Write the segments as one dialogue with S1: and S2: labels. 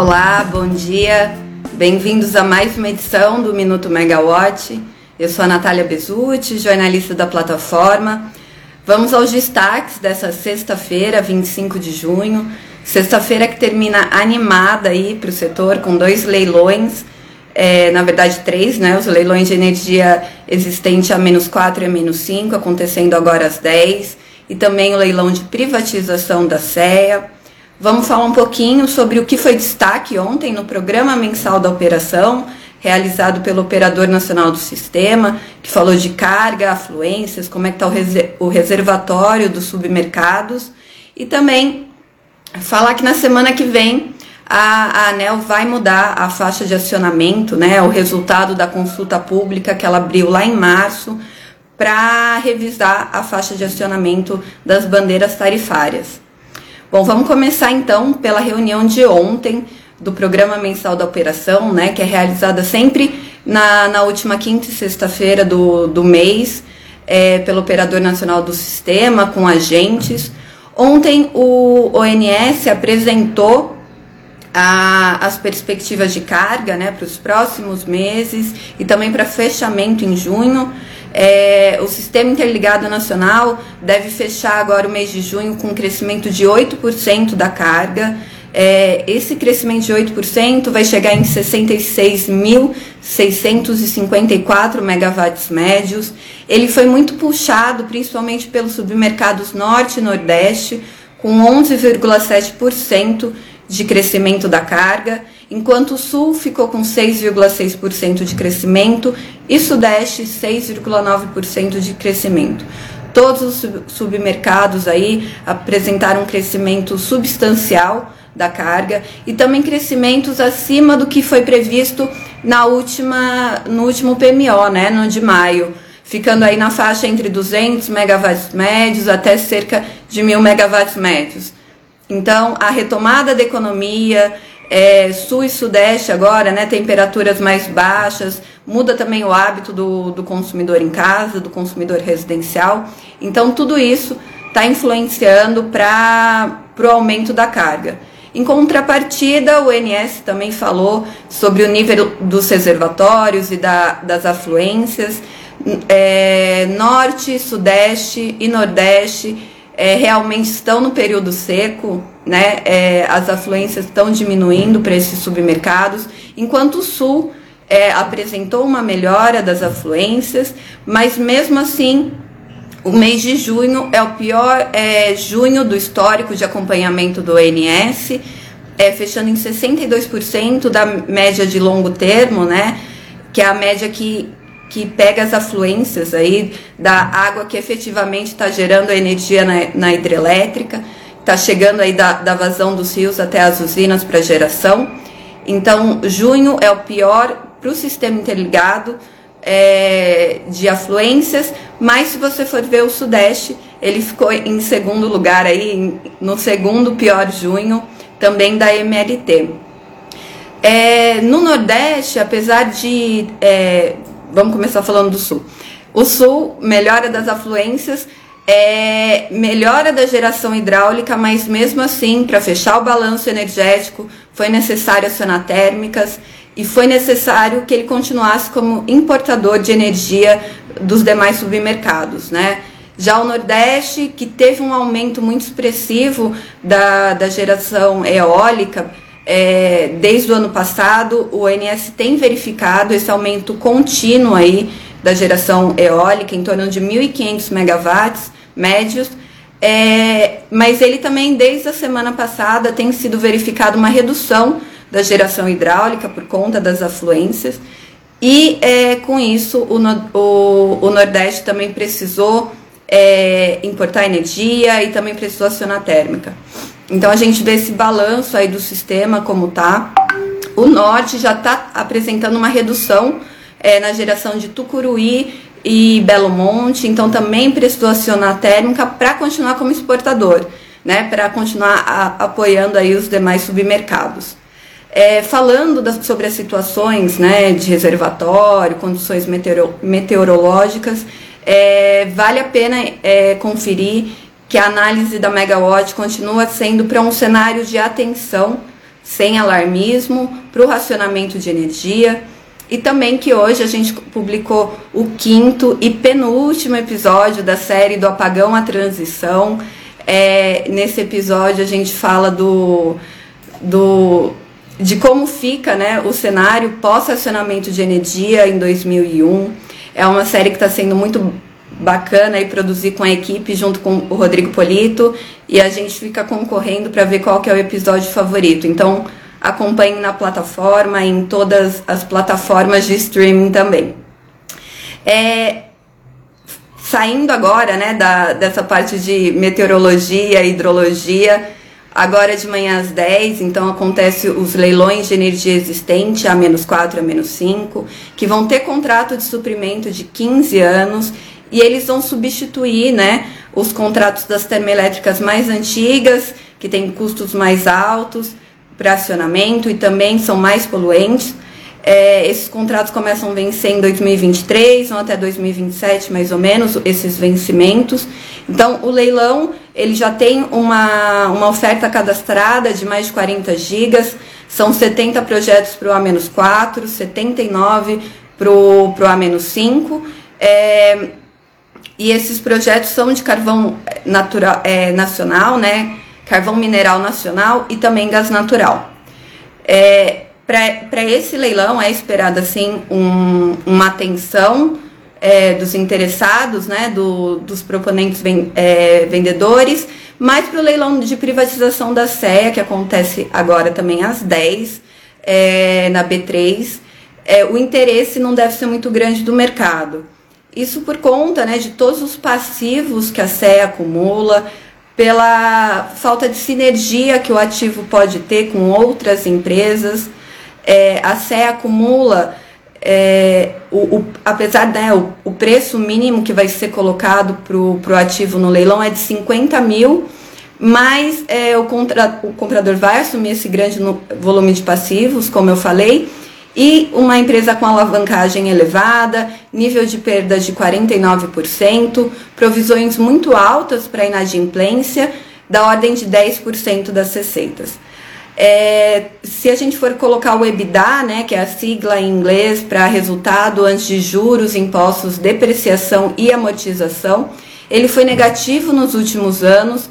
S1: Olá, bom dia. Bem-vindos a mais uma edição do Minuto Megawatt. Eu sou a Natália Bezutti, jornalista da plataforma. Vamos aos destaques dessa sexta-feira, 25 de junho. Sexta-feira que termina animada aí para o setor com dois leilões, é, na verdade três, né? Os leilões de energia existente a menos 4 e a menos 5, acontecendo agora às 10, e também o leilão de privatização da CEA. Vamos falar um pouquinho sobre o que foi destaque ontem no programa mensal da operação, realizado pelo Operador Nacional do Sistema, que falou de carga, afluências, como é que está o, reservatório dos submercados, e também falar que na semana que vem a, a ANEL vai mudar a faixa de acionamento, né, o resultado da consulta pública que ela abriu lá em março, para revisar a faixa de acionamento das bandeiras tarifárias. Bom, vamos começar então pela reunião de ontem do programa mensal da operação, né, que é realizada sempre na, na última quinta e sexta-feira do, do mês, é, pelo Operador Nacional do Sistema, com agentes. Ontem o ONS apresentou a, as perspectivas de carga né, para os próximos meses e também para fechamento em junho. É, o Sistema Interligado Nacional deve fechar agora o mês de junho com um crescimento de 8% da carga. É, esse crescimento de 8% vai chegar em 66.654 megawatts médios. Ele foi muito puxado, principalmente pelos submercados Norte e Nordeste, com 11,7% de crescimento da carga, enquanto o Sul ficou com 6,6% de crescimento e Sudeste 6,9% de crescimento. Todos os submercados aí apresentaram um crescimento substancial da carga e também crescimentos acima do que foi previsto na última, no último PMO, né, no de maio, ficando aí na faixa entre 200 megawatts médios até cerca de 1000 megawatts médios. Então, a retomada da economia, é, sul e sudeste agora, né, temperaturas mais baixas, muda também o hábito do, do consumidor em casa, do consumidor residencial. Então, tudo isso está influenciando para o aumento da carga. Em contrapartida, o INS também falou sobre o nível dos reservatórios e da, das afluências. É, norte, Sudeste e Nordeste é, realmente estão no período seco, né? É, as afluências estão diminuindo para esses submercados, enquanto o Sul é, apresentou uma melhora das afluências, mas mesmo assim o mês de junho é o pior é, junho do histórico de acompanhamento do ONS, é, fechando em 62% da média de longo termo, né? Que é a média que, que pega as afluências aí da água que efetivamente está gerando a energia na, na hidrelétrica, está chegando aí da, da vazão dos rios até as usinas para geração. Então, junho é o pior para o sistema interligado é, de afluências, mas se você for ver o Sudeste, ele ficou em segundo lugar aí, no segundo pior junho, também da MLT. É, no Nordeste, apesar de. É, vamos começar falando do Sul. O Sul, melhora das afluências, é, melhora da geração hidráulica, mas mesmo assim, para fechar o balanço energético, foi necessário acionar térmicas e foi necessário que ele continuasse como importador de energia dos demais submercados, né? Já o Nordeste, que teve um aumento muito expressivo da, da geração eólica, é, desde o ano passado, o ONS tem verificado esse aumento contínuo aí da geração eólica, em torno de 1.500 megawatts médios, é, mas ele também, desde a semana passada, tem sido verificado uma redução da geração hidráulica por conta das afluências. E é, com isso, o, o, o, Nordeste também precisou é, importar energia e também precisou acionar térmica. Então a gente vê esse balanço aí do sistema como tá. O Norte já está apresentando uma redução é, na geração de Tucuruí e Belo Monte, então também precisou acionar térmica para continuar como exportador, né, para continuar a, apoiando aí os demais submercados. É, falando das, sobre as situações né, de reservatório, condições meteoro, meteorológicas, é, vale a pena é, conferir que a análise da megawatt continua sendo para um cenário de atenção, sem alarmismo, para o racionamento de energia. E também que hoje a gente publicou o quinto e penúltimo episódio da série do Apagão à Transição. É, nesse episódio a gente fala do, do de como fica né, o cenário pós-racionamento de energia em 2001. É uma série que está sendo muito bacana e produzir com a equipe junto com o Rodrigo Polito e a gente fica concorrendo para ver qual que é o episódio favorito. Então acompanhe na plataforma, em todas as plataformas de streaming também. É, saindo agora né, da, dessa parte de meteorologia, hidrologia, agora de manhã às 10, então acontece os leilões de energia existente, a menos 4, a menos 5, que vão ter contrato de suprimento de 15 anos e eles vão substituir né, os contratos das termoelétricas mais antigas, que têm custos mais altos, para acionamento e também são mais poluentes. É, esses contratos começam a vencer em 2023, vão até 2027 mais ou menos, esses vencimentos. Então, o leilão ele já tem uma, uma oferta cadastrada de mais de 40 gigas, são 70 projetos para o A-4, 79 para o A-5. É, e esses projetos são de carvão natural, é, nacional, né? carvão mineral nacional e também gás natural. É, Para esse leilão é esperada assim um, uma atenção é, dos interessados, né, do, dos proponentes ven, é, vendedores, mas para o leilão de privatização da SEA, que acontece agora também às 10, é, na B3, é, o interesse não deve ser muito grande do mercado. Isso por conta né, de todos os passivos que a SEA acumula, pela falta de sinergia que o ativo pode ter com outras empresas. É, a SE acumula, é, o, o, apesar né, o, o, preço mínimo que vai ser colocado para o ativo no leilão é de 50 mil, mas é, o, contra, o comprador vai assumir esse grande volume de passivos, como eu falei, e uma empresa com alavancagem elevada, nível de perdas de 49%, provisões muito altas para inadimplência, da ordem de 10% das receitas. É, se a gente for colocar o EBITDA, né, que é a sigla em inglês para resultado antes de juros, impostos, depreciação e amortização, ele foi negativo nos últimos anos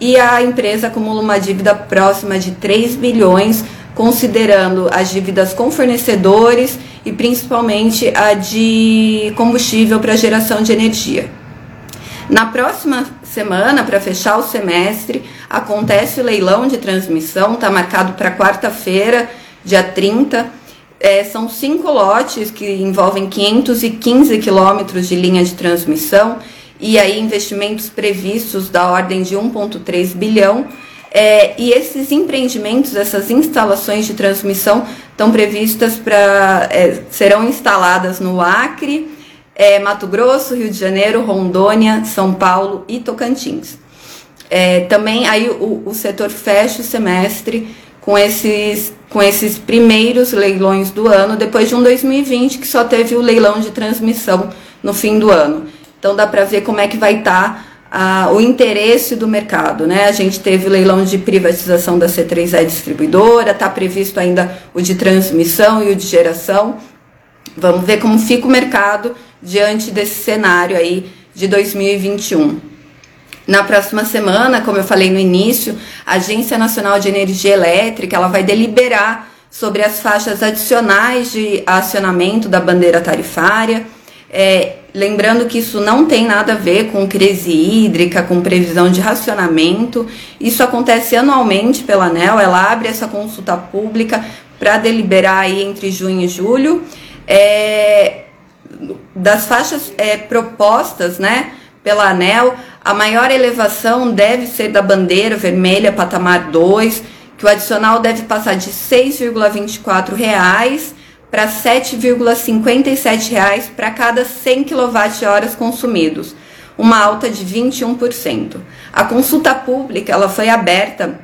S1: e a empresa acumula uma dívida próxima de 3 bilhões considerando as dívidas com fornecedores e principalmente a de combustível para geração de energia. Na próxima semana, para fechar o semestre, acontece o leilão de transmissão, está marcado para quarta-feira, dia 30. É, são cinco lotes que envolvem 515 quilômetros de linha de transmissão e aí investimentos previstos da ordem de 1,3 bilhão é, e esses empreendimentos, essas instalações de transmissão estão previstas para é, serão instaladas no Acre, é, Mato Grosso, Rio de Janeiro, Rondônia, São Paulo e Tocantins. É, também aí o, o setor fecha o semestre com esses, com esses primeiros leilões do ano, depois de um 2020 que só teve o leilão de transmissão no fim do ano. Então dá para ver como é que vai estar tá o interesse do mercado. Né? A gente teve o leilão de privatização da C3E distribuidora, está previsto ainda o de transmissão e o de geração. Vamos ver como fica o mercado diante desse cenário aí de 2021. Na próxima semana, como eu falei no início, a Agência Nacional de Energia Elétrica ela vai deliberar sobre as faixas adicionais de acionamento da bandeira tarifária. É, Lembrando que isso não tem nada a ver com crise hídrica, com previsão de racionamento. Isso acontece anualmente pela ANEL, ela abre essa consulta pública para deliberar aí entre junho e julho. É, das faixas é, propostas né, pela ANEL, a maior elevação deve ser da bandeira vermelha patamar 2, que o adicional deve passar de R$ 6,24 para R$ 7,57 para cada 100 kWh consumidos, uma alta de 21%. A consulta pública ela foi aberta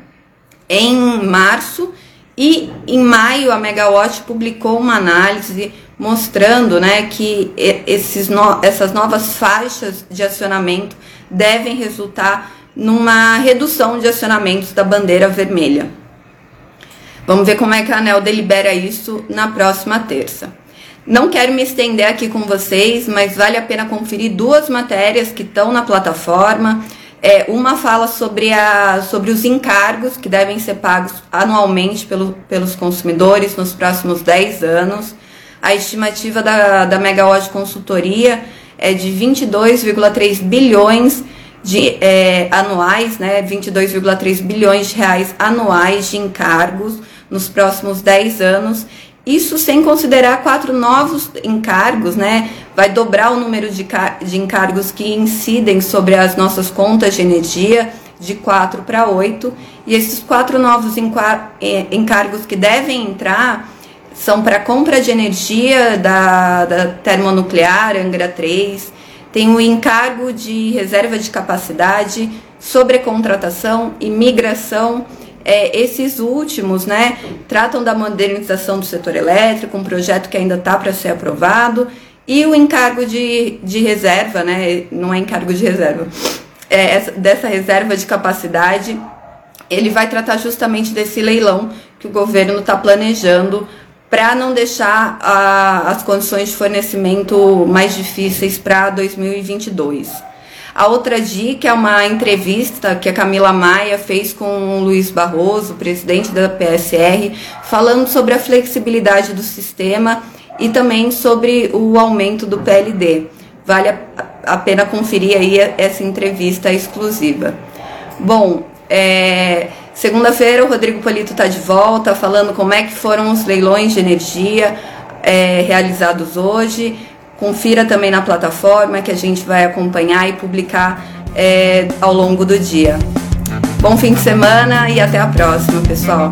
S1: em março e em maio a Megawatt publicou uma análise mostrando né, que esses no, essas novas faixas de acionamento devem resultar numa redução de acionamentos da bandeira vermelha. Vamos ver como é que a ANEL delibera isso na próxima terça. Não quero me estender aqui com vocês, mas vale a pena conferir duas matérias que estão na plataforma. É, uma fala sobre, a, sobre os encargos que devem ser pagos anualmente pelo, pelos consumidores nos próximos 10 anos. A estimativa da, da Megawatt Consultoria é de 22,3 bilhões de é, anuais, né, 22,3 bilhões de reais anuais de encargos nos próximos 10 anos. Isso sem considerar quatro novos encargos, né? Vai dobrar o número de, de encargos que incidem sobre as nossas contas de energia de 4 para 8. E esses quatro novos é, encargos que devem entrar são para compra de energia da, da termonuclear Angra 3, tem o encargo de reserva de capacidade, sobrecontratação e migração. É, esses últimos né, tratam da modernização do setor elétrico, um projeto que ainda está para ser aprovado, e o encargo de, de reserva, né, não é encargo de reserva, é, dessa reserva de capacidade, ele vai tratar justamente desse leilão que o governo está planejando para não deixar a, as condições de fornecimento mais difíceis para 2022. A outra dica é uma entrevista que a Camila Maia fez com o Luiz Barroso, presidente da PSR, falando sobre a flexibilidade do sistema e também sobre o aumento do PLD. Vale a, pena conferir aí essa entrevista exclusiva. Bom, é, Segunda-feira o Rodrigo Polito está de volta falando como é que foram os leilões de energia é, realizados hoje. Confira também na plataforma que a gente vai acompanhar e publicar é, ao longo do dia. Bom fim de semana e até a próxima, pessoal.